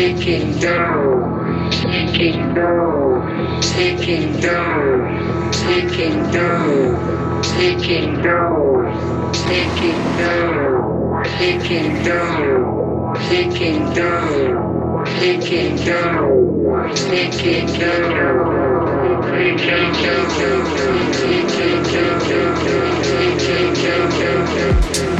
taking dough, taking dough, taking dough, taking dough, taking dough, taking dough, taking dough, taking dough, taking dough, taking dough, taking